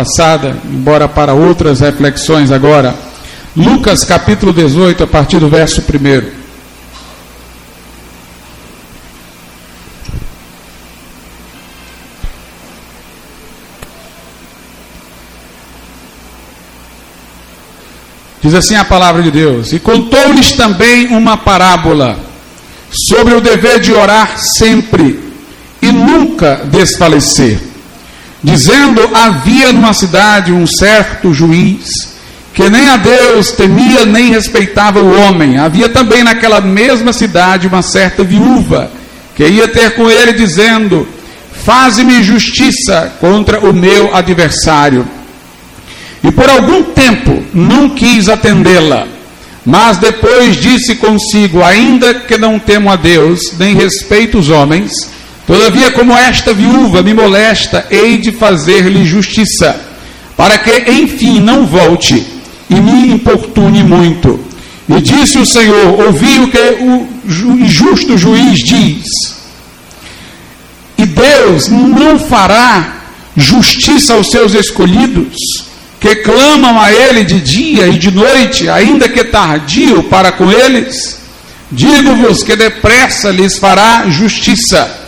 passada, embora para outras reflexões agora. Lucas capítulo 18, a partir do verso 1. Diz assim a palavra de Deus: E contou-lhes também uma parábola sobre o dever de orar sempre e nunca desfalecer, dizendo: Havia numa cidade um certo juiz que nem a Deus temia nem respeitava o homem. Havia também naquela mesma cidade uma certa viúva que ia ter com ele, dizendo: Faze-me justiça contra o meu adversário. E por algum tempo não quis atendê-la, mas depois disse consigo: Ainda que não temo a Deus, nem respeito os homens, todavia, como esta viúva me molesta, hei de fazer-lhe justiça, para que enfim não volte e me importune muito. E disse o Senhor: Ouvi o que o injusto juiz diz. E Deus não fará justiça aos seus escolhidos que clamam a Ele de dia e de noite, ainda que tardio para com eles? Digo-vos que depressa lhes fará justiça.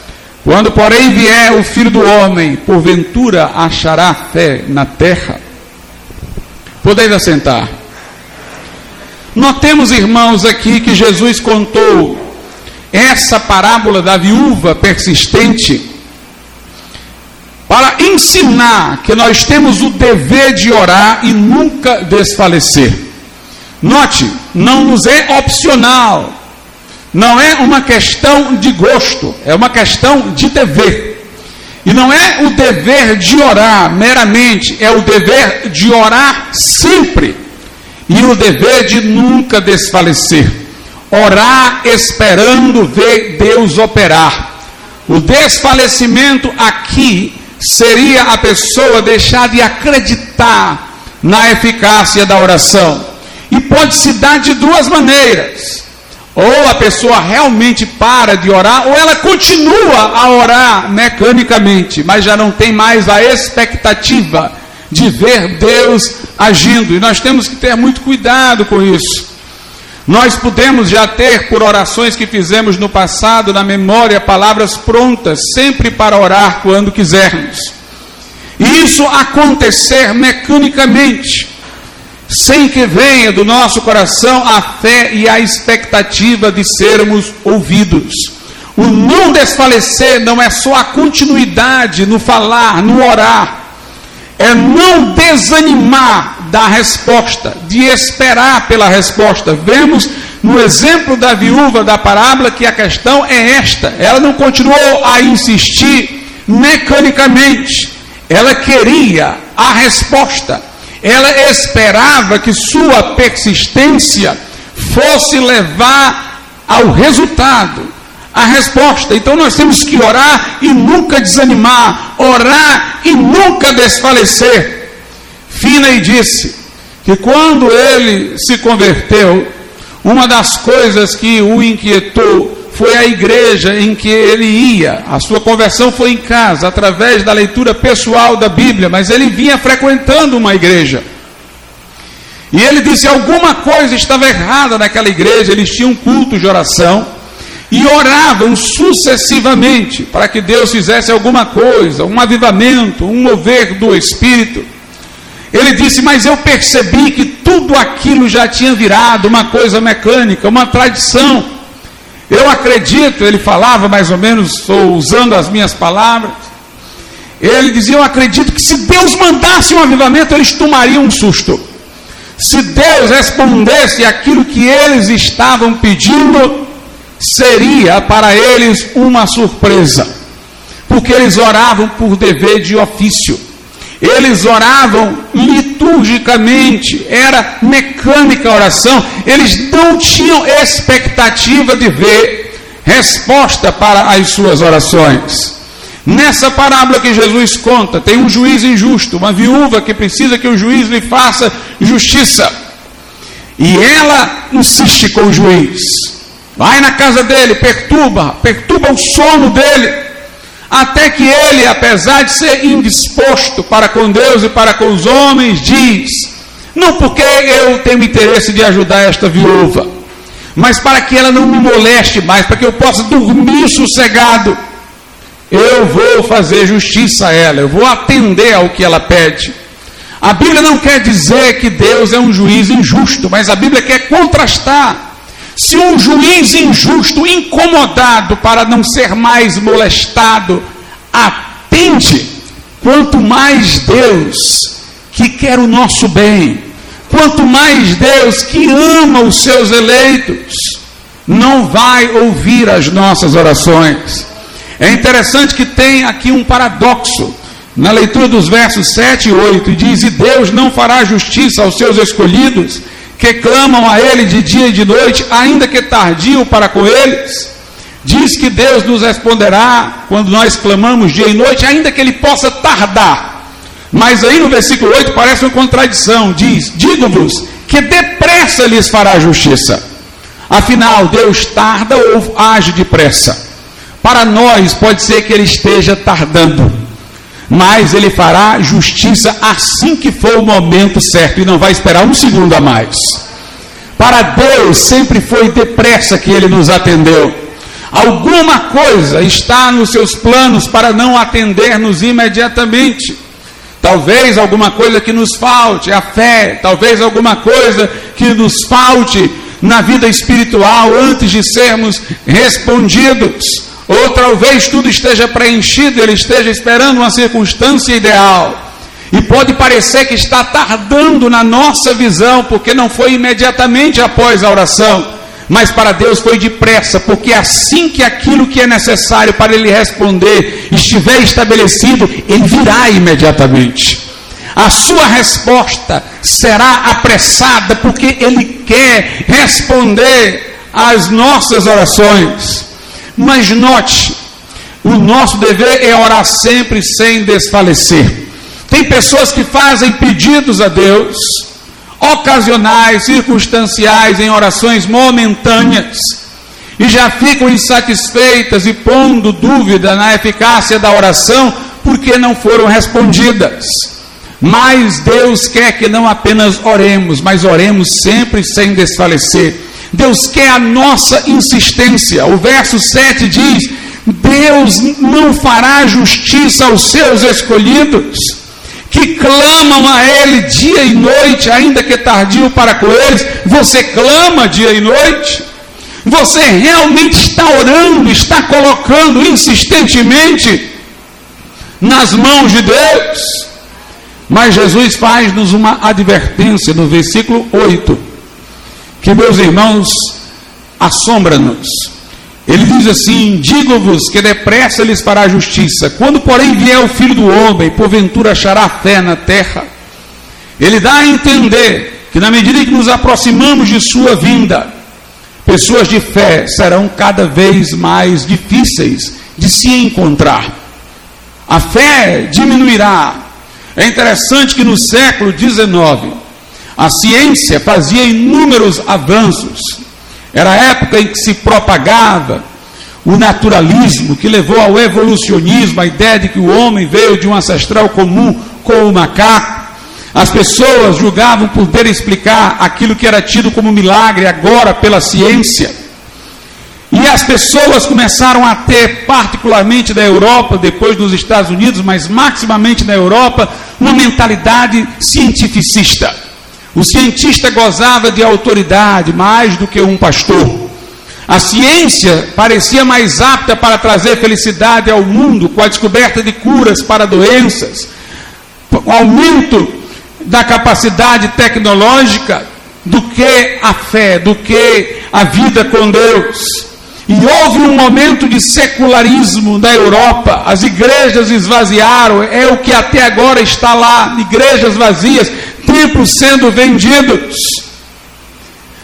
Quando, porém, vier o filho do homem, porventura achará fé na terra? Podeis assentar. Notemos, irmãos, aqui que Jesus contou essa parábola da viúva persistente para ensinar que nós temos o dever de orar e nunca desfalecer. Note, não nos é opcional, não é uma questão de gosto, é uma questão de dever. E não é o dever de orar meramente, é o dever de orar sempre e o dever de nunca desfalecer. Orar esperando ver Deus operar. O desfalecimento aqui seria a pessoa deixar de acreditar na eficácia da oração. E pode se dar de duas maneiras. Ou a pessoa realmente para de orar, ou ela continua a orar mecanicamente, mas já não tem mais a expectativa de ver Deus agindo. E nós temos que ter muito cuidado com isso. Nós podemos já ter, por orações que fizemos no passado, na memória, palavras prontas, sempre para orar quando quisermos. E isso acontecer mecanicamente, sem que venha do nosso coração a fé e a expectativa de sermos ouvidos. O não desfalecer não é só a continuidade no falar, no orar, é não desanimar da resposta, de esperar pela resposta. Vemos no exemplo da viúva da parábola que a questão é esta: ela não continuou a insistir mecanicamente, ela queria a resposta, ela esperava que sua persistência fosse levar ao resultado a resposta. Então nós temos que orar e nunca desanimar, orar e nunca desfalecer. Fina disse que quando ele se converteu, uma das coisas que o inquietou foi a igreja em que ele ia. A sua conversão foi em casa, através da leitura pessoal da Bíblia, mas ele vinha frequentando uma igreja. E ele disse: alguma coisa estava errada naquela igreja, eles tinham um culto de oração e oravam sucessivamente para que Deus fizesse alguma coisa, um avivamento, um mover do Espírito. Ele disse: Mas eu percebi que tudo aquilo já tinha virado uma coisa mecânica, uma tradição. Eu acredito, ele falava mais ou menos, estou usando as minhas palavras. Ele dizia: Eu acredito que se Deus mandasse um avivamento, eles tomariam um susto. Se Deus respondesse aquilo que eles estavam pedindo, seria para eles uma surpresa, porque eles oravam por dever de ofício, eles oravam liturgicamente, era mecânica a oração, eles não tinham expectativa de ver resposta para as suas orações. Nessa parábola que Jesus conta, tem um juiz injusto, uma viúva que precisa que o juiz lhe faça justiça. E ela insiste com o juiz. Vai na casa dele, perturba, perturba o sono dele. Até que ele, apesar de ser indisposto para com Deus e para com os homens, diz: Não porque eu tenho interesse de ajudar esta viúva, mas para que ela não me moleste mais, para que eu possa dormir sossegado. Eu vou fazer justiça a ela, eu vou atender ao que ela pede. A Bíblia não quer dizer que Deus é um juiz injusto, mas a Bíblia quer contrastar se um juiz injusto, incomodado para não ser mais molestado, atende, quanto mais Deus que quer o nosso bem, quanto mais Deus que ama os seus eleitos, não vai ouvir as nossas orações. É interessante que tem aqui um paradoxo. Na leitura dos versos 7 e 8, diz: E Deus não fará justiça aos seus escolhidos, que clamam a Ele de dia e de noite, ainda que tardio para com eles. Diz que Deus nos responderá quando nós clamamos dia e noite, ainda que Ele possa tardar. Mas aí no versículo 8 parece uma contradição: diz: Digo-vos que depressa lhes fará justiça. Afinal, Deus tarda ou age depressa? Para nós, pode ser que Ele esteja tardando mas ele fará justiça assim que for o momento certo e não vai esperar um segundo a mais. Para Deus sempre foi depressa que ele nos atendeu. Alguma coisa está nos seus planos para não atender-nos imediatamente. Talvez alguma coisa que nos falte, a fé, talvez alguma coisa que nos falte na vida espiritual antes de sermos respondidos ou talvez tudo esteja preenchido, ele esteja esperando uma circunstância ideal. E pode parecer que está tardando na nossa visão, porque não foi imediatamente após a oração, mas para Deus foi depressa, porque assim que aquilo que é necessário para Ele responder estiver estabelecido, Ele virá imediatamente. A sua resposta será apressada, porque Ele quer responder às nossas orações. Mas note, o nosso dever é orar sempre sem desfalecer. Tem pessoas que fazem pedidos a Deus, ocasionais, circunstanciais, em orações momentâneas, e já ficam insatisfeitas e pondo dúvida na eficácia da oração porque não foram respondidas. Mas Deus quer que não apenas oremos, mas oremos sempre sem desfalecer. Deus quer a nossa insistência. O verso 7 diz: Deus não fará justiça aos seus escolhidos, que clamam a Ele dia e noite, ainda que tardio para com eles. Você clama dia e noite? Você realmente está orando, está colocando insistentemente nas mãos de Deus? Mas Jesus faz-nos uma advertência no versículo 8 que, meus irmãos, assombra-nos. Ele diz assim: Digo-vos que depressa lhes fará justiça. Quando, porém, vier o filho do homem, porventura achará fé na terra. Ele dá a entender que, na medida em que nos aproximamos de sua vinda, pessoas de fé serão cada vez mais difíceis de se encontrar. A fé diminuirá. É interessante que no século XIX, a ciência fazia inúmeros avanços. Era a época em que se propagava o naturalismo, que levou ao evolucionismo, a ideia de que o homem veio de um ancestral comum com o macaco. As pessoas julgavam poder explicar aquilo que era tido como milagre agora pela ciência. E as pessoas começaram a ter, particularmente da Europa, depois dos Estados Unidos, mas maximamente na Europa, uma mentalidade cientificista. O cientista gozava de autoridade mais do que um pastor. A ciência parecia mais apta para trazer felicidade ao mundo com a descoberta de curas para doenças, o aumento da capacidade tecnológica do que a fé, do que a vida com Deus. E houve um momento de secularismo na Europa, as igrejas esvaziaram, é o que até agora está lá, igrejas vazias, templos sendo vendidos.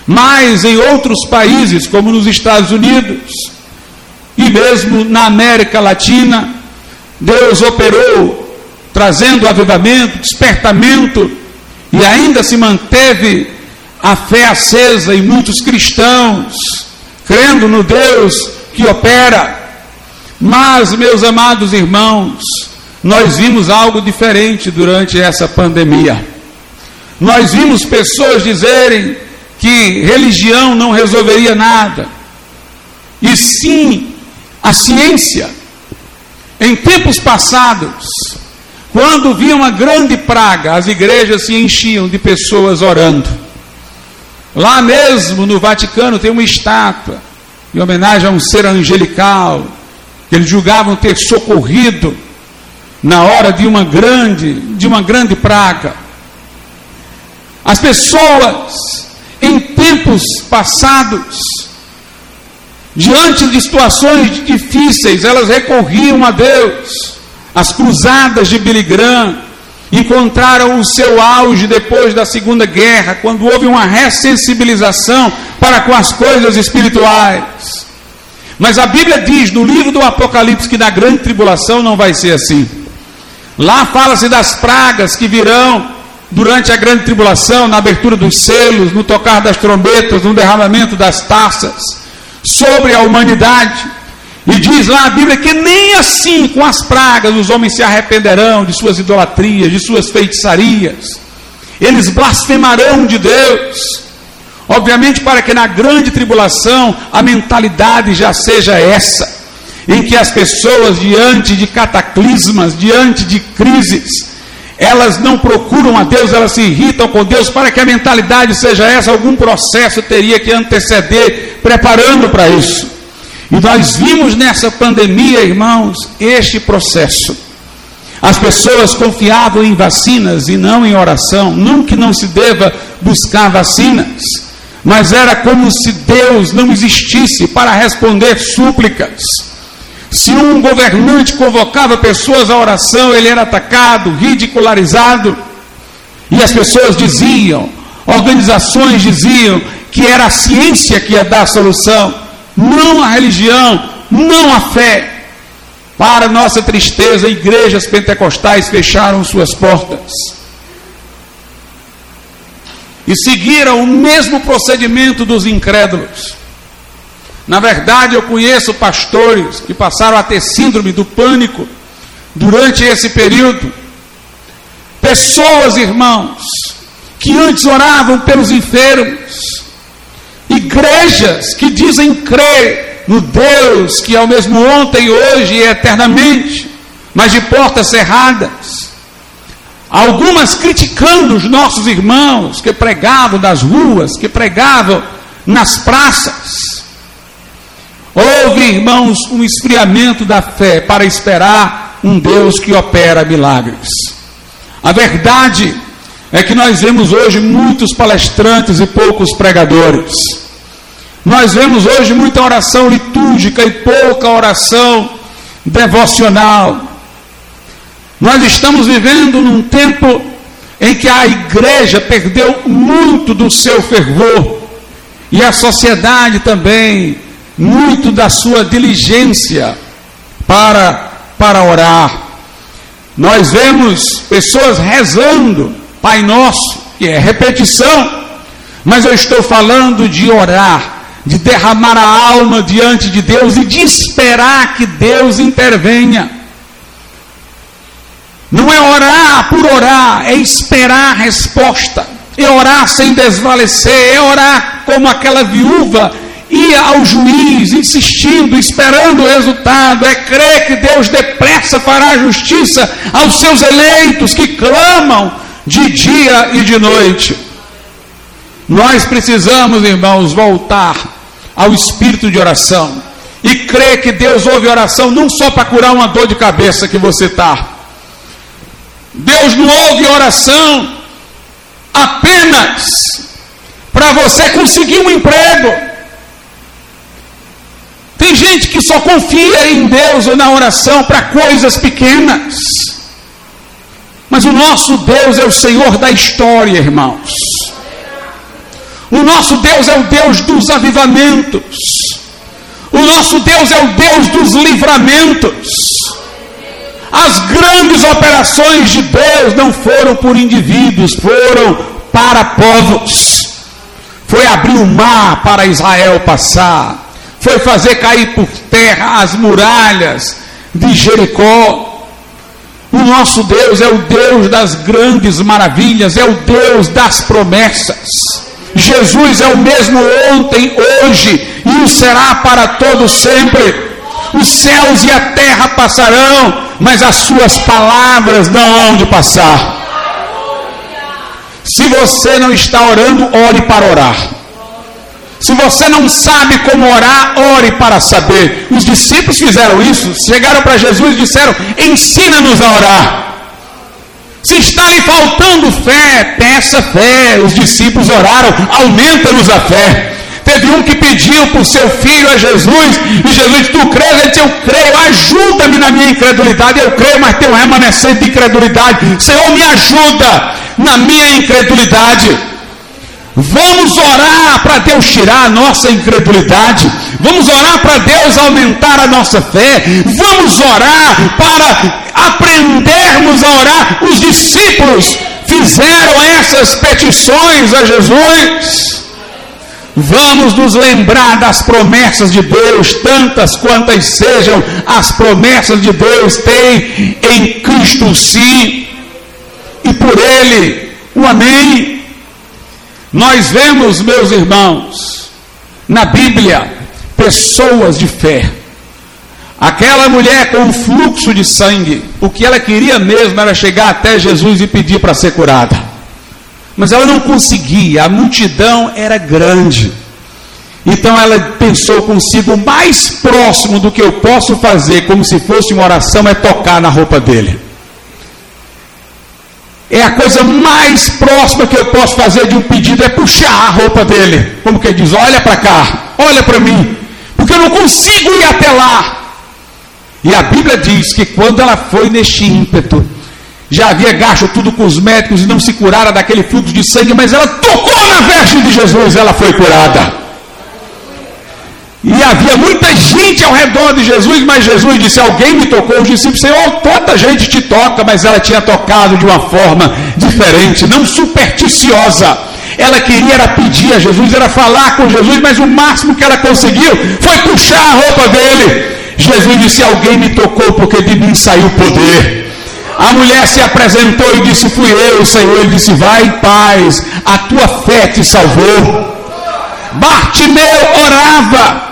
Mas em outros países, como nos Estados Unidos e mesmo na América Latina, Deus operou trazendo avivamento, despertamento e ainda se manteve a fé acesa em muitos cristãos, crendo no Deus que opera. Mas, meus amados irmãos, nós vimos algo diferente durante essa pandemia. Nós vimos pessoas dizerem que religião não resolveria nada, e sim a ciência. Em tempos passados, quando via uma grande praga, as igrejas se enchiam de pessoas orando. Lá mesmo no Vaticano tem uma estátua em homenagem a um ser angelical que eles julgavam ter socorrido na hora de uma grande, de uma grande praga. As pessoas em tempos passados, diante de situações difíceis, elas recorriam a Deus. As cruzadas de Billy Graham encontraram o seu auge depois da Segunda Guerra, quando houve uma ressensibilização para com as coisas espirituais. Mas a Bíblia diz no livro do Apocalipse que na grande tribulação não vai ser assim. Lá fala-se das pragas que virão durante a grande tribulação, na abertura dos selos, no tocar das trombetas, no derramamento das taças, sobre a humanidade. E diz lá a Bíblia que nem assim, com as pragas, os homens se arrependerão de suas idolatrias, de suas feitiçarias. Eles blasfemarão de Deus. Obviamente, para que na grande tribulação a mentalidade já seja essa, em que as pessoas, diante de cataclismas, diante de crises, elas não procuram a Deus, elas se irritam com Deus, para que a mentalidade seja essa, algum processo teria que anteceder, preparando para isso. E nós vimos nessa pandemia, irmãos, este processo. As pessoas confiavam em vacinas e não em oração. Nunca não se deva buscar vacinas, mas era como se Deus não existisse para responder súplicas. Se um governante convocava pessoas à oração, ele era atacado, ridicularizado. E as pessoas diziam, organizações diziam que era a ciência que ia dar a solução não a religião, não a fé. Para nossa tristeza, igrejas pentecostais fecharam suas portas e seguiram o mesmo procedimento dos incrédulos. Na verdade, eu conheço pastores que passaram a ter síndrome do pânico durante esse período. Pessoas, irmãos, que antes oravam pelos enfermos, igrejas que dizem crer no Deus que é o mesmo ontem, hoje e eternamente, mas de portas cerradas. Algumas criticando os nossos irmãos que pregavam nas ruas, que pregavam nas praças. Houve, irmãos, um esfriamento da fé para esperar um Deus que opera milagres. A verdade é que nós vemos hoje muitos palestrantes e poucos pregadores. Nós vemos hoje muita oração litúrgica e pouca oração devocional. Nós estamos vivendo num tempo em que a igreja perdeu muito do seu fervor e a sociedade também muito da sua diligência para para orar. Nós vemos pessoas rezando Pai Nosso, que é repetição, mas eu estou falando de orar de derramar a alma diante de Deus e de esperar que Deus intervenha. Não é orar por orar, é esperar a resposta, é orar sem desvalecer, é orar como aquela viúva ia ao juiz insistindo, esperando o resultado, é crer que Deus depressa fará justiça aos seus eleitos que clamam de dia e de noite. Nós precisamos, irmãos, voltar ao espírito de oração e crer que Deus ouve oração não só para curar uma dor de cabeça que você está. Deus não ouve oração apenas para você conseguir um emprego. Gente que só confia em Deus ou na oração para coisas pequenas. Mas o nosso Deus é o Senhor da história, irmãos. O nosso Deus é o Deus dos avivamentos. O nosso Deus é o Deus dos livramentos. As grandes operações de Deus não foram por indivíduos, foram para povos. Foi abrir o mar para Israel passar, foi fazer cair por terra as muralhas de Jericó. O nosso Deus é o Deus das grandes maravilhas, é o Deus das promessas. Jesus é o mesmo ontem, hoje e o será para todos sempre. Os céus e a terra passarão, mas as suas palavras não hão de passar. Se você não está orando, ore para orar. Se você não sabe como orar, ore para saber. Os discípulos fizeram isso, chegaram para Jesus e disseram: Ensina-nos a orar. Se está lhe faltando fé, peça fé. Os discípulos oraram: Aumenta-nos a fé. Teve um que pediu o seu filho a Jesus, e Jesus, tu crês? Ele disse, eu creio, ajuda-me na minha incredulidade. Eu creio, mas tem um remanescente de incredulidade. Senhor, me ajuda na minha incredulidade. Vamos orar para Deus tirar a nossa incredulidade. Vamos orar para Deus aumentar a nossa fé. Vamos orar para aprendermos a orar. Os discípulos fizeram essas petições a Jesus. Vamos nos lembrar das promessas de Deus, tantas quantas sejam as promessas de Deus, tem em Cristo sim, e por Ele o Amém. Nós vemos, meus irmãos, na Bíblia, pessoas de fé. Aquela mulher com um fluxo de sangue, o que ela queria mesmo era chegar até Jesus e pedir para ser curada. Mas ela não conseguia, a multidão era grande. Então ela pensou consigo: o mais próximo do que eu posso fazer, como se fosse uma oração, é tocar na roupa dele. É a coisa mais próxima que eu posso fazer de um pedido é puxar a roupa dele. Como que diz: olha para cá, olha para mim, porque eu não consigo ir até lá. E a Bíblia diz que quando ela foi neste ímpeto, já havia gasto tudo com os médicos e não se curara daquele fluxo de sangue, mas ela tocou na veste de Jesus, ela foi curada. E havia muita gente ao redor de Jesus, mas Jesus disse: Alguém me tocou. Os discípulos, Senhor, tanta gente te toca, mas ela tinha tocado de uma forma diferente, não supersticiosa. Ela queria era pedir a Jesus, era falar com Jesus, mas o máximo que ela conseguiu foi puxar a roupa dele. Jesus disse: Alguém me tocou, porque de mim saiu poder. A mulher se apresentou e disse: Fui eu, Senhor. Ele disse: Vai em paz, a tua fé te salvou. Bartimeu orava,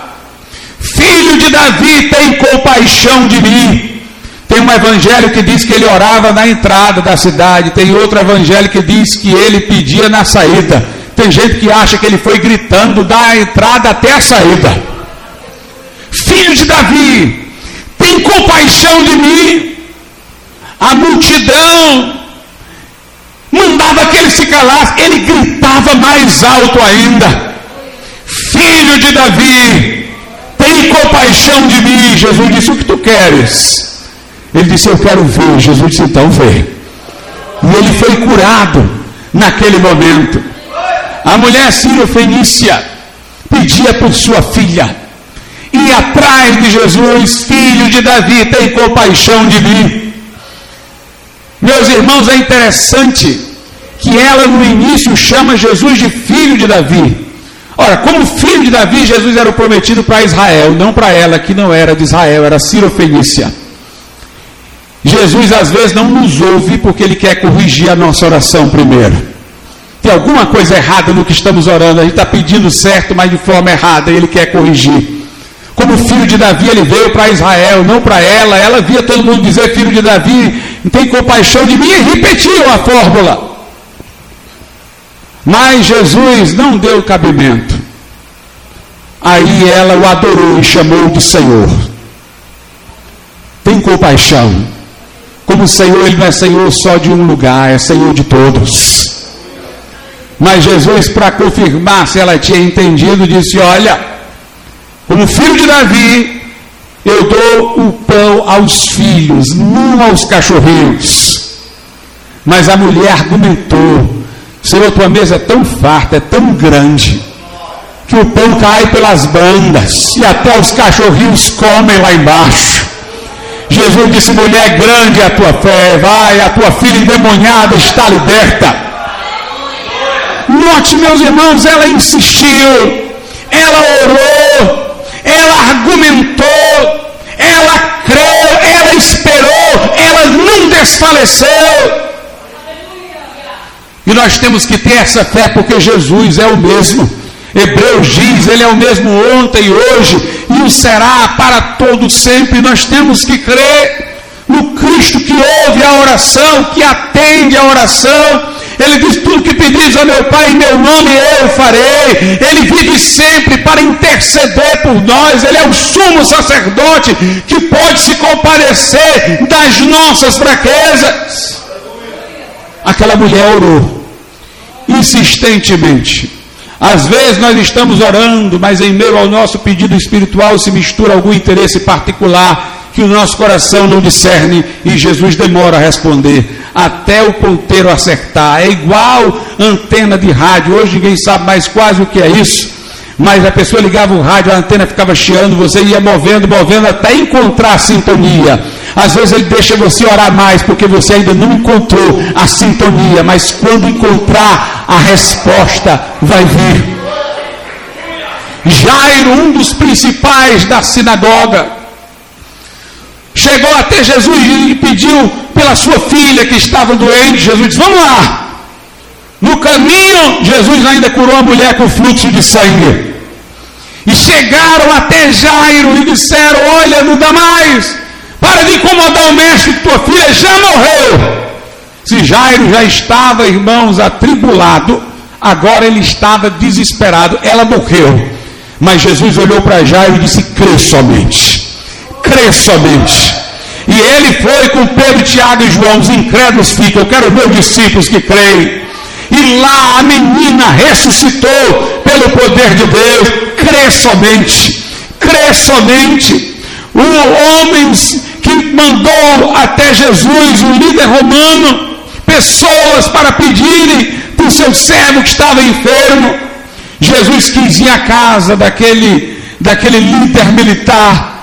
filho de Davi, tem compaixão de mim. Tem um evangelho que diz que ele orava na entrada da cidade, tem outro evangelho que diz que ele pedia na saída. Tem gente que acha que ele foi gritando da entrada até a saída. Filho de Davi, tem compaixão de mim a multidão mandava que ele se calasse, ele gritava mais alto ainda: Filho de Davi, tem compaixão de mim. Jesus disse: O que tu queres? Ele disse: Eu quero ver. Jesus disse: Então vê. E ele foi curado naquele momento. A mulher Sírio Fenícia pedia por sua filha. E atrás de Jesus, filho de Davi, tem compaixão de mim. Meus irmãos, é interessante que ela no início chama Jesus de filho de Davi. Ora, como filho de Davi, Jesus era o prometido para Israel, não para ela, que não era de Israel, era Fenícia. Jesus às vezes não nos ouve porque ele quer corrigir a nossa oração primeiro. Tem alguma coisa errada no que estamos orando, a gente está pedindo certo, mas de forma errada, e ele quer corrigir. Como filho de Davi, ele veio para Israel, não para ela. Ela via todo mundo dizer filho de Davi, tem compaixão de mim, e repetiu a fórmula. Mas Jesus não deu cabimento. Aí ela o adorou e chamou de Senhor. Tem compaixão. Como Senhor, Ele não é Senhor só de um lugar, é Senhor de todos. Mas Jesus, para confirmar se ela tinha entendido, disse: Olha, como filho de Davi, eu dou o pão aos filhos, não aos cachorrinhos. Mas a mulher argumentou: Senhor, tua mesa é tão farta, é tão grande, que o pão cai pelas bandas e até os cachorrinhos comem lá embaixo. Jesus disse: mulher, grande é a tua fé, vai, a tua filha endemoniada está liberta. Note, meus irmãos, ela insistiu, ela orou, ela argumentou, ela creu, ela esperou, ela não desfaleceu. E nós temos que ter essa fé porque Jesus é o mesmo. Hebreus diz, Ele é o mesmo ontem hoje, e o será para todo sempre. Nós temos que crer no Cristo que ouve a oração, que atende a oração. Ele diz: Tudo que pedis ao meu Pai, em meu nome eu farei. Ele vive sempre para interceder por nós. Ele é o sumo sacerdote que pode se compadecer das nossas fraquezas. Aquela mulher orou insistentemente. Às vezes nós estamos orando, mas em meio ao nosso pedido espiritual se mistura algum interesse particular que o nosso coração não discerne e Jesus demora a responder até o ponteiro acertar. É igual antena de rádio. Hoje ninguém sabe mais quase o que é isso. Mas a pessoa ligava o rádio, a antena ficava chiando, você ia movendo, movendo até encontrar a sintonia. Às vezes ele deixa você orar mais porque você ainda não encontrou a sintonia, mas quando encontrar a resposta vai vir. Jairo, um dos principais da sinagoga, chegou até Jesus e pediu pela sua filha que estava doente. Jesus disse: Vamos lá. No caminho, Jesus ainda curou a mulher com fluxo de sangue. E chegaram até Jairo e disseram: Olha, não dá mais. Para de incomodar o mestre, tua filha já morreu. Se Jairo já estava, irmãos, atribulado, agora ele estava desesperado. Ela morreu. Mas Jesus olhou para Jairo e disse: crê somente. Crê somente. E ele foi com Pedro, Tiago e João, os incrédulos ficam. Eu quero meus discípulos que creem. E lá a menina ressuscitou pelo poder de Deus. Crê somente. Crê somente. O homem que mandou até Jesus, o líder romano, pessoas para pedirem para o seu servo que estava enfermo. Jesus quis ir à casa daquele, daquele líder militar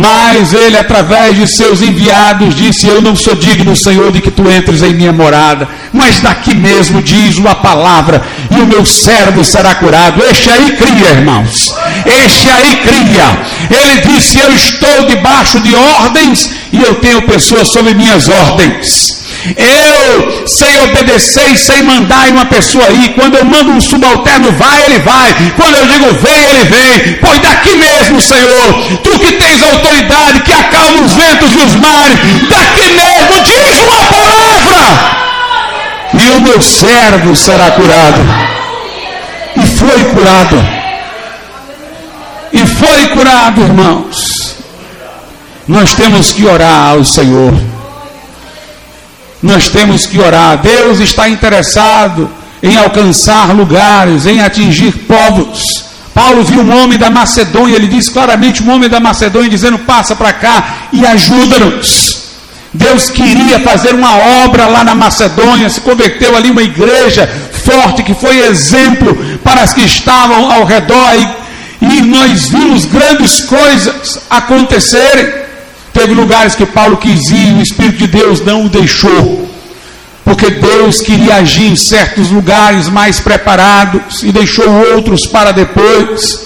mas ele, através de seus enviados, disse: Eu não sou digno, Senhor, de que tu entres em minha morada, mas daqui mesmo diz uma palavra, e o meu servo será curado. Este aí cria, irmãos. Este aí cria. Ele disse: Eu estou debaixo de ordens e eu tenho pessoas sob minhas ordens. Eu sei obedecer e sei mandar em uma pessoa aí. Quando eu mando um subalterno, vai, ele vai. Quando eu digo vem, ele vem. Pois daqui mesmo, Senhor, tu que tens autoridade, que acalma os ventos e os mares, daqui mesmo diz uma palavra. E o meu servo será curado. E foi curado. E foi curado, irmãos. Nós temos que orar ao Senhor nós temos que orar. Deus está interessado em alcançar lugares, em atingir povos. Paulo viu um homem da Macedônia, ele diz claramente: um homem da Macedônia, dizendo: passa para cá e ajuda-nos. Deus queria fazer uma obra lá na Macedônia, se converteu ali uma igreja forte que foi exemplo para as que estavam ao redor, e, e nós vimos grandes coisas acontecerem. Teve lugares que Paulo quis ir o Espírito de Deus não o deixou. Porque Deus queria agir em certos lugares mais preparados e deixou outros para depois.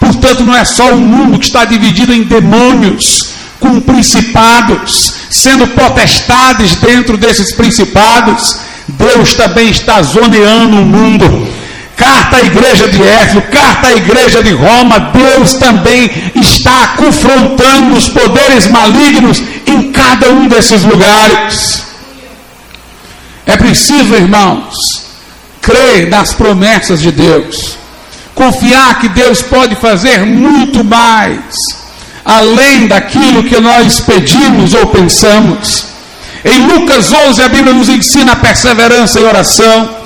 Portanto, não é só o mundo que está dividido em demônios, com principados, sendo potestades dentro desses principados. Deus também está zoneando o mundo carta à igreja de Éfeso, carta à igreja de Roma, Deus também está confrontando os poderes malignos em cada um desses lugares. É preciso, irmãos, crer nas promessas de Deus, confiar que Deus pode fazer muito mais, além daquilo que nós pedimos ou pensamos. Em Lucas 11, a Bíblia nos ensina a perseverança e oração.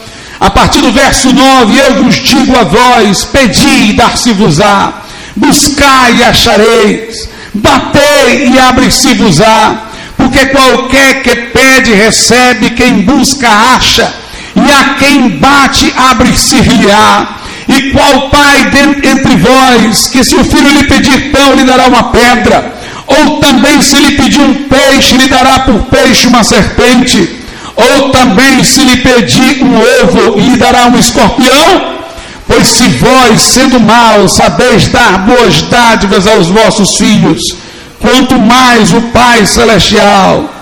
A partir do verso 9, eu vos digo a vós: pedi e dar-se-vos-á, buscai e achareis, batei e abre-se-vos-á, porque qualquer que pede recebe, quem busca acha, e a quem bate abre-se-lhe-á. E qual pai entre vós, que se o filho lhe pedir pão, lhe dará uma pedra? Ou também se lhe pedir um peixe, lhe dará por peixe uma serpente? Ou também, se lhe pedir um ovo, lhe dará um escorpião? Pois se vós, sendo maus, sabeis dar boas dádivas aos vossos filhos, quanto mais o Pai Celestial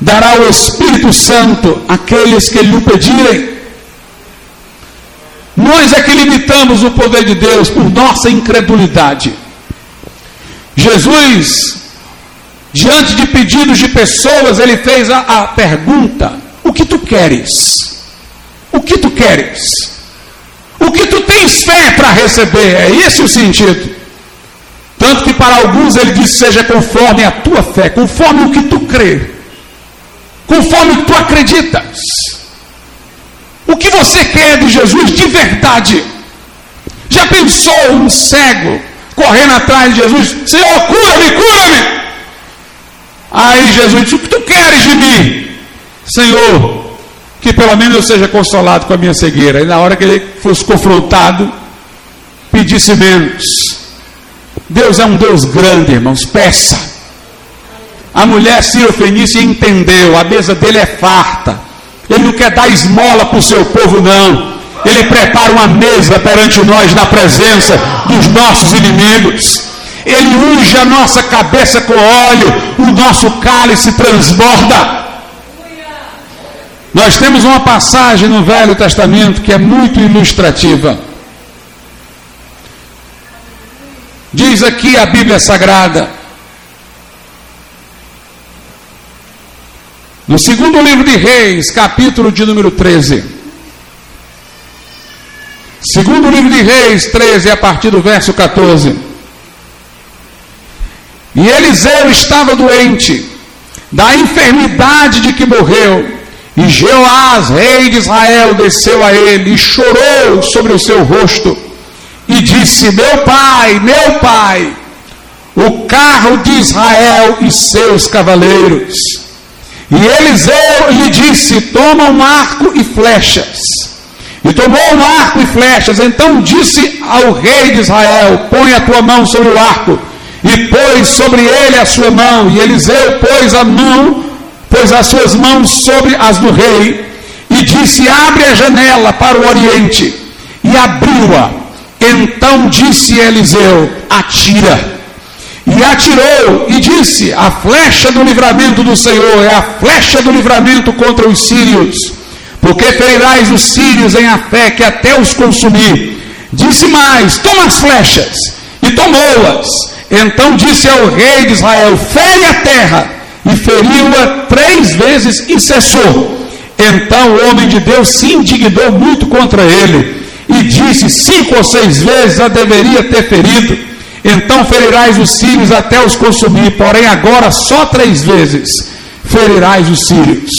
dará o Espírito Santo àqueles que lhe o pedirem. Nós é que limitamos o poder de Deus por nossa incredulidade. Jesus, diante de pedidos de pessoas, ele fez a, a pergunta: O que tu queres? O que tu queres? O que tu tens fé para receber? É esse o sentido. Tanto que para alguns ele diz: seja conforme a tua fé, conforme o que tu crê, conforme tu acreditas. O que você quer de Jesus de verdade? Já pensou um cego correndo atrás de Jesus? Senhor, cura-me, cura-me! Aí Jesus disse: O que tu queres de mim? Senhor, que pelo menos eu seja consolado com a minha cegueira. E na hora que ele fosse confrontado, pedisse menos. Deus é um Deus grande, irmãos, peça. A mulher Fenícia entendeu, a mesa dele é farta. Ele não quer dar esmola para o seu povo, não. Ele prepara uma mesa perante nós na presença dos nossos inimigos. Ele unge a nossa cabeça com óleo, o nosso cálice transborda. Nós temos uma passagem no Velho Testamento que é muito ilustrativa. Diz aqui a Bíblia Sagrada, no segundo livro de Reis, capítulo de número 13. Segundo livro de Reis 13, a partir do verso 14. E Eliseu estava doente, da enfermidade de que morreu e Jeoás, rei de Israel, desceu a ele e chorou sobre o seu rosto e disse: Meu pai, meu pai, o carro de Israel e seus cavaleiros. E Eliseu lhe disse: Toma um arco e flechas. E tomou um arco e flechas. Então disse ao rei de Israel: Põe a tua mão sobre o arco. E pôs sobre ele a sua mão. E Eliseu pôs a mão pôs as suas mãos sobre as do rei e disse: Abre a janela para o oriente. E abriu-a. Então disse Eliseu: Atira. E atirou e disse: A flecha do livramento do Senhor é a flecha do livramento contra os sírios, porque ferirás os sírios em a fé que até os consumir. Disse mais: Toma as flechas. E tomou-as. Então disse ao rei de Israel: Fere a terra e feriu-a três vezes e cessou. Então o homem de Deus se indignou muito contra ele e disse: Cinco ou seis vezes a deveria ter ferido. Então ferirás os sírios até os consumir, porém agora só três vezes ferirás os sírios.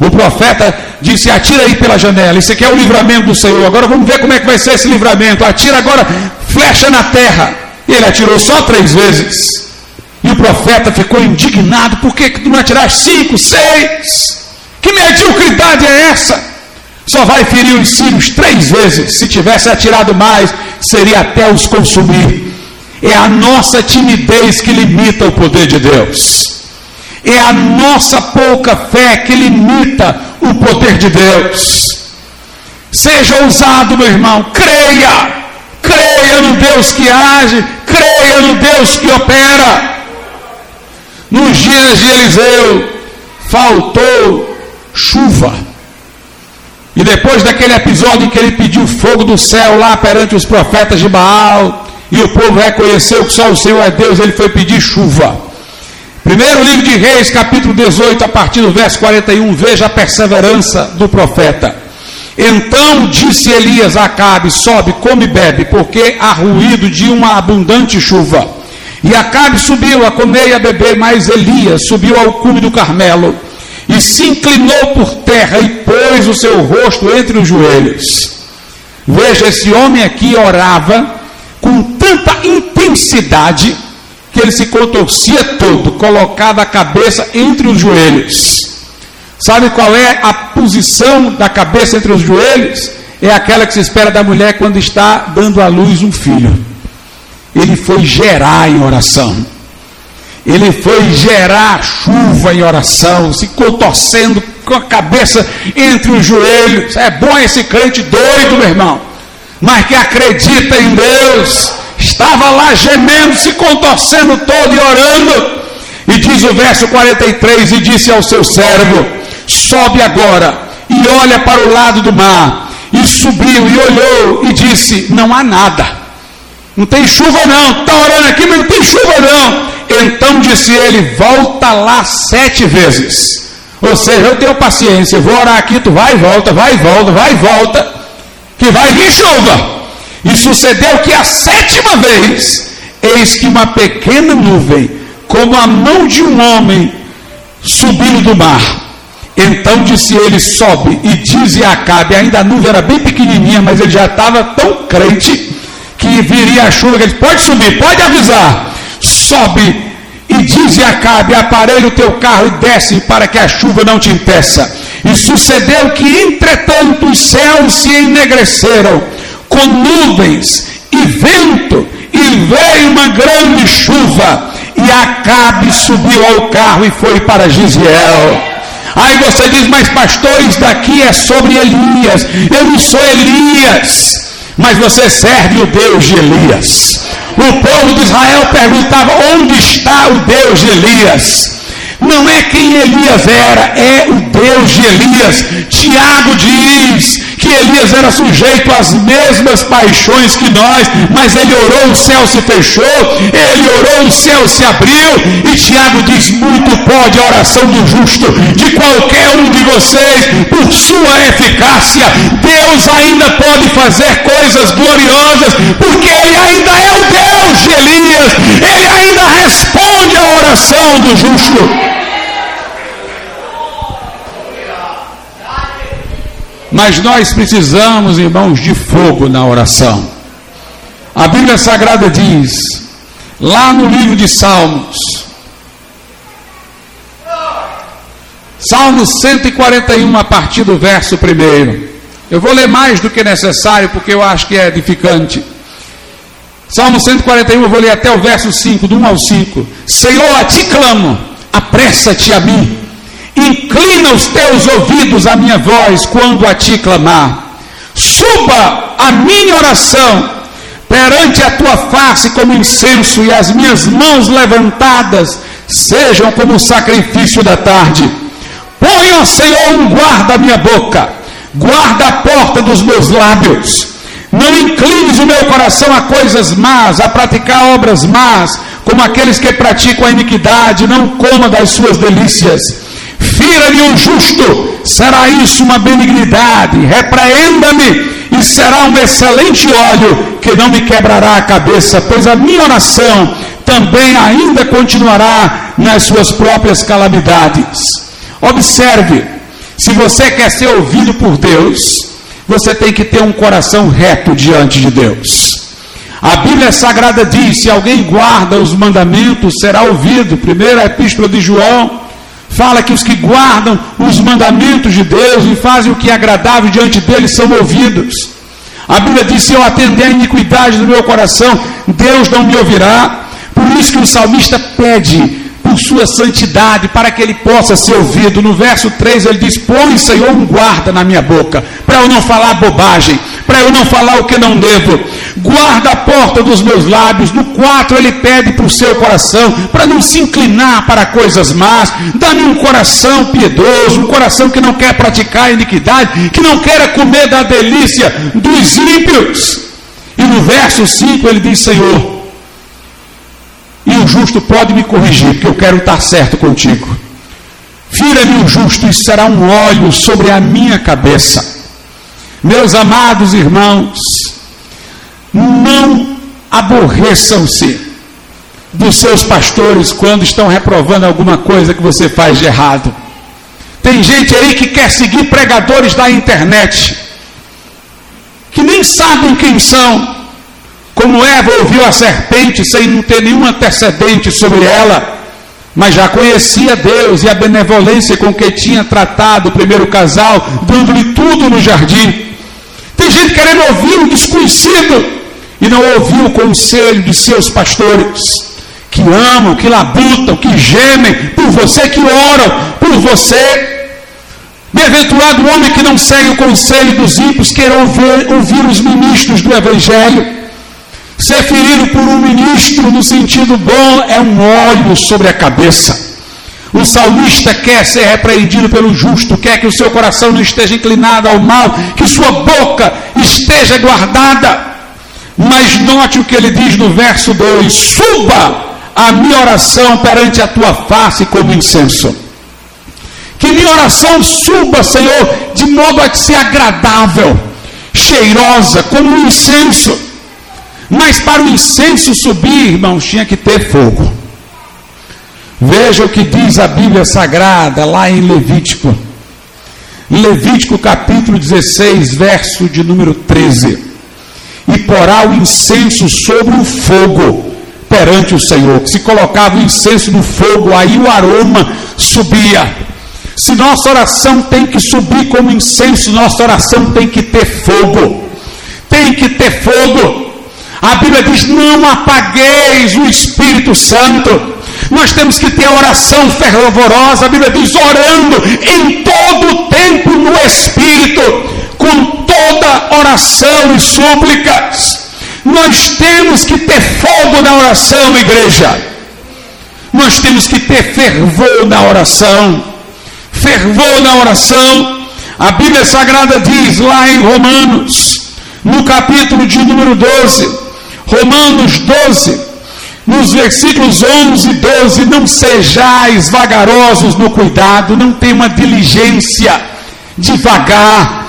O profeta disse: Atira aí pela janela. Isso aqui é o livramento do Senhor. Agora vamos ver como é que vai ser esse livramento. Atira agora, flecha na terra. E ele atirou só três vezes. Profeta ficou indignado: por que, tu não atiraste cinco, seis? Que mediocridade é essa? Só vai ferir os sírios três vezes. Se tivesse atirado mais, seria até os consumir. É a nossa timidez que limita o poder de Deus. É a nossa pouca fé que limita o poder de Deus. Seja ousado, meu irmão, creia. Creia no Deus que age, creia no Deus que opera. Nos dias de Eliseu, faltou chuva. E depois daquele episódio que ele pediu fogo do céu lá perante os profetas de Baal, e o povo reconheceu que só o Senhor é Deus, ele foi pedir chuva. Primeiro livro de Reis, capítulo 18, a partir do verso 41, veja a perseverança do profeta. Então disse Elias a Acabe: Sobe, come e bebe, porque há ruído de uma abundante chuva. E Acabe subiu a comer e a beber, mas Elias subiu ao cume do Carmelo e se inclinou por terra e pôs o seu rosto entre os joelhos. Veja, esse homem aqui orava com tanta intensidade que ele se contorcia todo, colocava a cabeça entre os joelhos. Sabe qual é a posição da cabeça entre os joelhos? É aquela que se espera da mulher quando está dando à luz um filho ele foi gerar em oração. Ele foi gerar chuva em oração, se contorcendo com a cabeça entre os joelhos. É bom esse crente doido, meu irmão. mas que acredita em Deus, estava lá gemendo, se contorcendo todo e orando. E diz o verso 43: E disse ao seu servo: Sobe agora e olha para o lado do mar. E subiu e olhou e disse: Não há nada. Não tem chuva não, está orando aqui, mas não tem chuva não. Então disse ele: Volta lá sete vezes. Ou seja, eu tenho paciência, vou orar aqui, tu vai e volta, vai e volta, vai e volta, que vai vir chuva. E sucedeu que a sétima vez, eis que uma pequena nuvem, como a mão de um homem, subiu do mar. Então disse ele: Sobe e diz a Acabe. Ainda a nuvem era bem pequenininha, mas ele já estava tão crente que viria a chuva, ele pode subir, pode avisar, sobe e diz a Acabe, aparelha o teu carro e desce para que a chuva não te impeça. E sucedeu que, entretanto, os céus se enegreceram com nuvens e vento, e veio uma grande chuva, e Acabe subiu ao carro e foi para Gisiel. Aí você diz, mas pastores, daqui é sobre Elias. Eu não sou Elias mas você serve o Deus de Elias. O povo de Israel perguntava: onde está o Deus de Elias? Não é quem Elias era, é o Deus de Elias. Tiago diz que Elias era sujeito às mesmas paixões que nós, mas ele orou, o céu se fechou, ele orou, o céu se abriu, e Tiago diz: muito pode a oração do justo, de qualquer um de vocês, por sua eficácia, Deus ainda pode fazer coisas gloriosas, porque ele ainda é o Deus de Elias, ele ainda responde a oração do justo. Mas nós precisamos, irmãos, de fogo na oração. A Bíblia Sagrada diz, lá no livro de Salmos, Salmo 141, a partir do verso 1. Eu vou ler mais do que necessário, porque eu acho que é edificante. Salmo 141, eu vou ler até o verso 5, do 1 ao 5. Senhor, a ti clamo, apressa-te a mim Inclina os teus ouvidos à minha voz quando a ti clamar. Suba a minha oração perante a tua face como incenso e as minhas mãos levantadas sejam como o sacrifício da tarde. Põe, Senhor, um guarda a minha boca, guarda a porta dos meus lábios. Não inclines o meu coração a coisas más, a praticar obras más, como aqueles que praticam a iniquidade, não coma das suas delícias Fira-me o justo, será isso uma benignidade. Repreenda-me, e será um excelente óleo que não me quebrará a cabeça, pois a minha oração também ainda continuará nas suas próprias calamidades. Observe, se você quer ser ouvido por Deus, você tem que ter um coração reto diante de Deus. A Bíblia Sagrada diz: se alguém guarda os mandamentos, será ouvido. Primeira Epístola de João, fala que os que guardam os mandamentos de Deus e fazem o que é agradável diante dele são ouvidos. A Bíblia diz: se eu atender a iniquidade do meu coração, Deus não me ouvirá. Por isso que o salmista pede por sua santidade, para que ele possa ser ouvido. No verso 3 ele diz: Põe, Senhor, um guarda na minha boca, para eu não falar bobagem, para eu não falar o que não devo. Guarda a porta dos meus lábios. No 4 ele pede para o seu coração, para não se inclinar para coisas más. Dá-me um coração piedoso, um coração que não quer praticar iniquidade, que não quer comer da delícia dos ímpios. E no verso 5 ele diz: Senhor, e o justo pode me corrigir, porque eu quero estar certo contigo. Fira-me o justo e será um óleo sobre a minha cabeça. Meus amados irmãos, não aborreçam-se dos seus pastores quando estão reprovando alguma coisa que você faz de errado. Tem gente aí que quer seguir pregadores da internet, que nem sabem quem são, como Eva ouviu a serpente sem não ter nenhum antecedente sobre ela, mas já conhecia Deus e a benevolência com que tinha tratado o primeiro casal, dando-lhe tudo no jardim. Tem gente querendo ouvir o desconhecido e não ouviu o conselho de seus pastores, que amam, que labutam, que gemem por você, que oram por você. Bem-aventurado o homem que não segue o conselho dos ímpios, queira ouvir, ouvir os ministros do Evangelho. Ser ferido por um ministro no sentido bom é um óleo sobre a cabeça. O salmista quer ser repreendido pelo justo, quer que o seu coração não esteja inclinado ao mal, que sua boca esteja guardada. Mas note o que ele diz no verso 2: Suba a minha oração perante a tua face como incenso. Que minha oração suba, Senhor, de modo a ser agradável, cheirosa, como um incenso. Mas para o incenso subir, irmãos, tinha que ter fogo. Veja o que diz a Bíblia Sagrada lá em Levítico. Levítico capítulo 16, verso de número 13. E porá o incenso sobre o fogo perante o Senhor. Se colocava o incenso no fogo, aí o aroma subia. Se nossa oração tem que subir como incenso, nossa oração tem que ter fogo. Tem que ter fogo. A Bíblia diz: não apagueis o Espírito Santo. Nós temos que ter oração fervorosa. A Bíblia diz: orando em todo o tempo no Espírito, com toda oração e súplicas. Nós temos que ter fogo na oração, igreja. Nós temos que ter fervor na oração. Fervor na oração. A Bíblia Sagrada diz lá em Romanos, no capítulo de número 12, Romanos 12, nos versículos 11 e 12: Não sejais vagarosos no cuidado, não tenha diligência devagar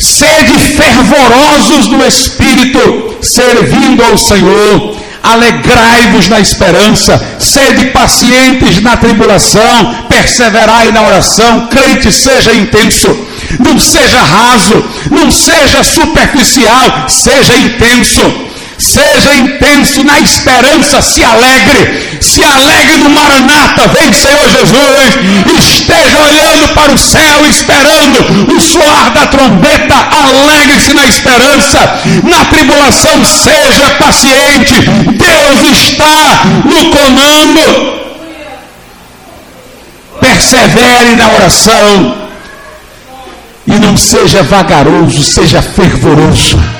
Sede fervorosos no espírito, servindo ao Senhor. Alegrai-vos na esperança, sede pacientes na tribulação, perseverai na oração, crente seja intenso, não seja raso, não seja superficial, seja intenso. Seja intenso na esperança, se alegre, se alegre no Maranata, vem Senhor Jesus, esteja olhando para o céu, esperando o soar da trombeta, alegre-se na esperança, na tribulação, seja paciente, Deus está no comando. Persevere na oração e não seja vagaroso, seja fervoroso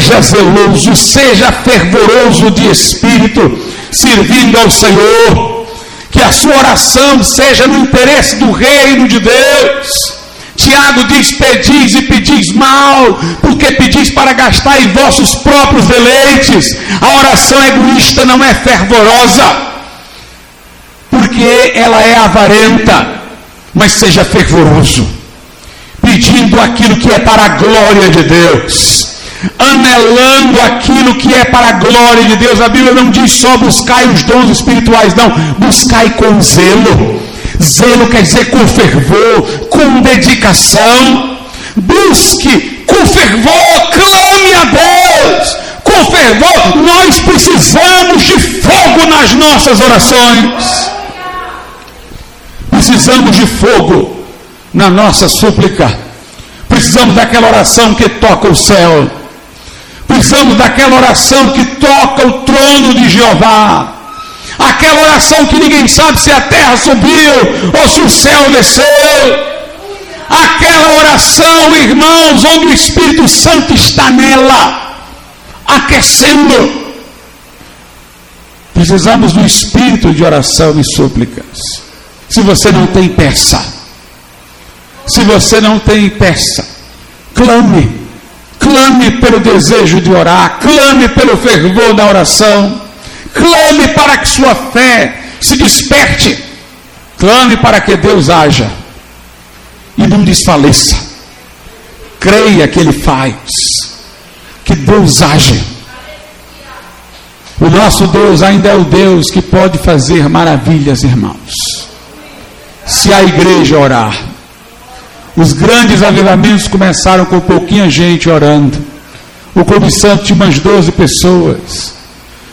seja zeloso, seja fervoroso de espírito, servindo ao Senhor, que a sua oração seja no interesse do reino de Deus. Tiago diz: Pedis e pedis mal, porque pedis para gastar em vossos próprios deleites. A oração egoísta não é fervorosa, porque ela é avarenta, mas seja fervoroso, pedindo aquilo que é para a glória de Deus anelando aquilo que é para a glória de Deus. A Bíblia não diz só buscai os dons espirituais, não, buscai com zelo. Zelo quer dizer com fervor, com dedicação. Busque com fervor, clame a Deus. Com fervor, nós precisamos de fogo nas nossas orações. Precisamos de fogo na nossa súplica. Precisamos daquela oração que toca o céu. Precisamos daquela oração que toca o trono de Jeová. Aquela oração que ninguém sabe se a terra subiu ou se o céu desceu. Aquela oração, irmãos, onde o Espírito Santo está nela, aquecendo. Precisamos do espírito de oração e súplicas. Se você não tem, peça. Se você não tem, peça. Clame clame pelo desejo de orar, clame pelo fervor da oração, clame para que sua fé se desperte, clame para que Deus haja e não desfaleça. Creia que Ele faz, que Deus age. O nosso Deus ainda é o Deus que pode fazer maravilhas, irmãos. Se a igreja orar, os grandes avivamentos começaram com pouquinha gente orando. O Clube Santo tinha umas 12 pessoas.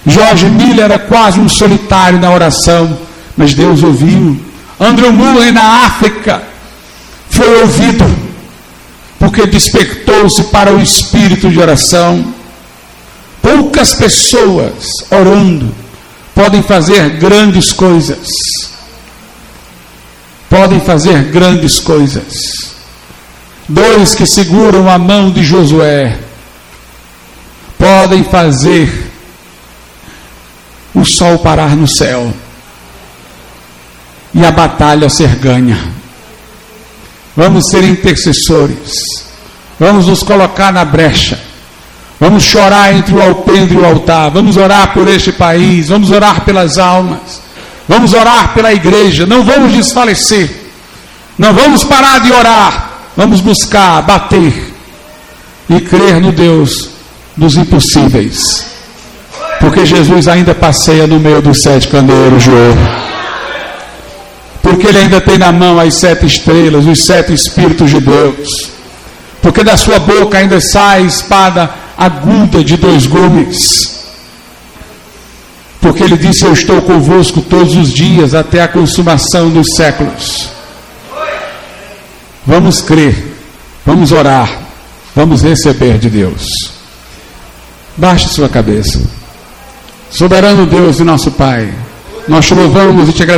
Jorge Miller era quase um solitário na oração, mas Deus ouviu. Andrew Mullen na África foi ouvido, porque despertou-se para o espírito de oração. Poucas pessoas orando podem fazer grandes coisas. podem fazer grandes coisas. Dois que seguram a mão de Josué podem fazer o sol parar no céu e a batalha ser ganha. Vamos ser intercessores, vamos nos colocar na brecha, vamos chorar entre o alpendre e o altar, vamos orar por este país, vamos orar pelas almas, vamos orar pela igreja, não vamos desfalecer, não vamos parar de orar, vamos buscar, bater e crer no Deus dos impossíveis, porque Jesus ainda passeia no meio dos sete candeeiros de ouro. Porque ele ainda tem na mão as sete estrelas, os sete Espíritos de Deus, porque da sua boca ainda sai espada aguda de dois gumes, porque ele disse: Eu estou convosco todos os dias até a consumação dos séculos. Vamos crer, vamos orar, vamos receber de Deus. Baixe sua cabeça. Soberano Deus e nosso Pai, nós te louvamos e te agradecemos.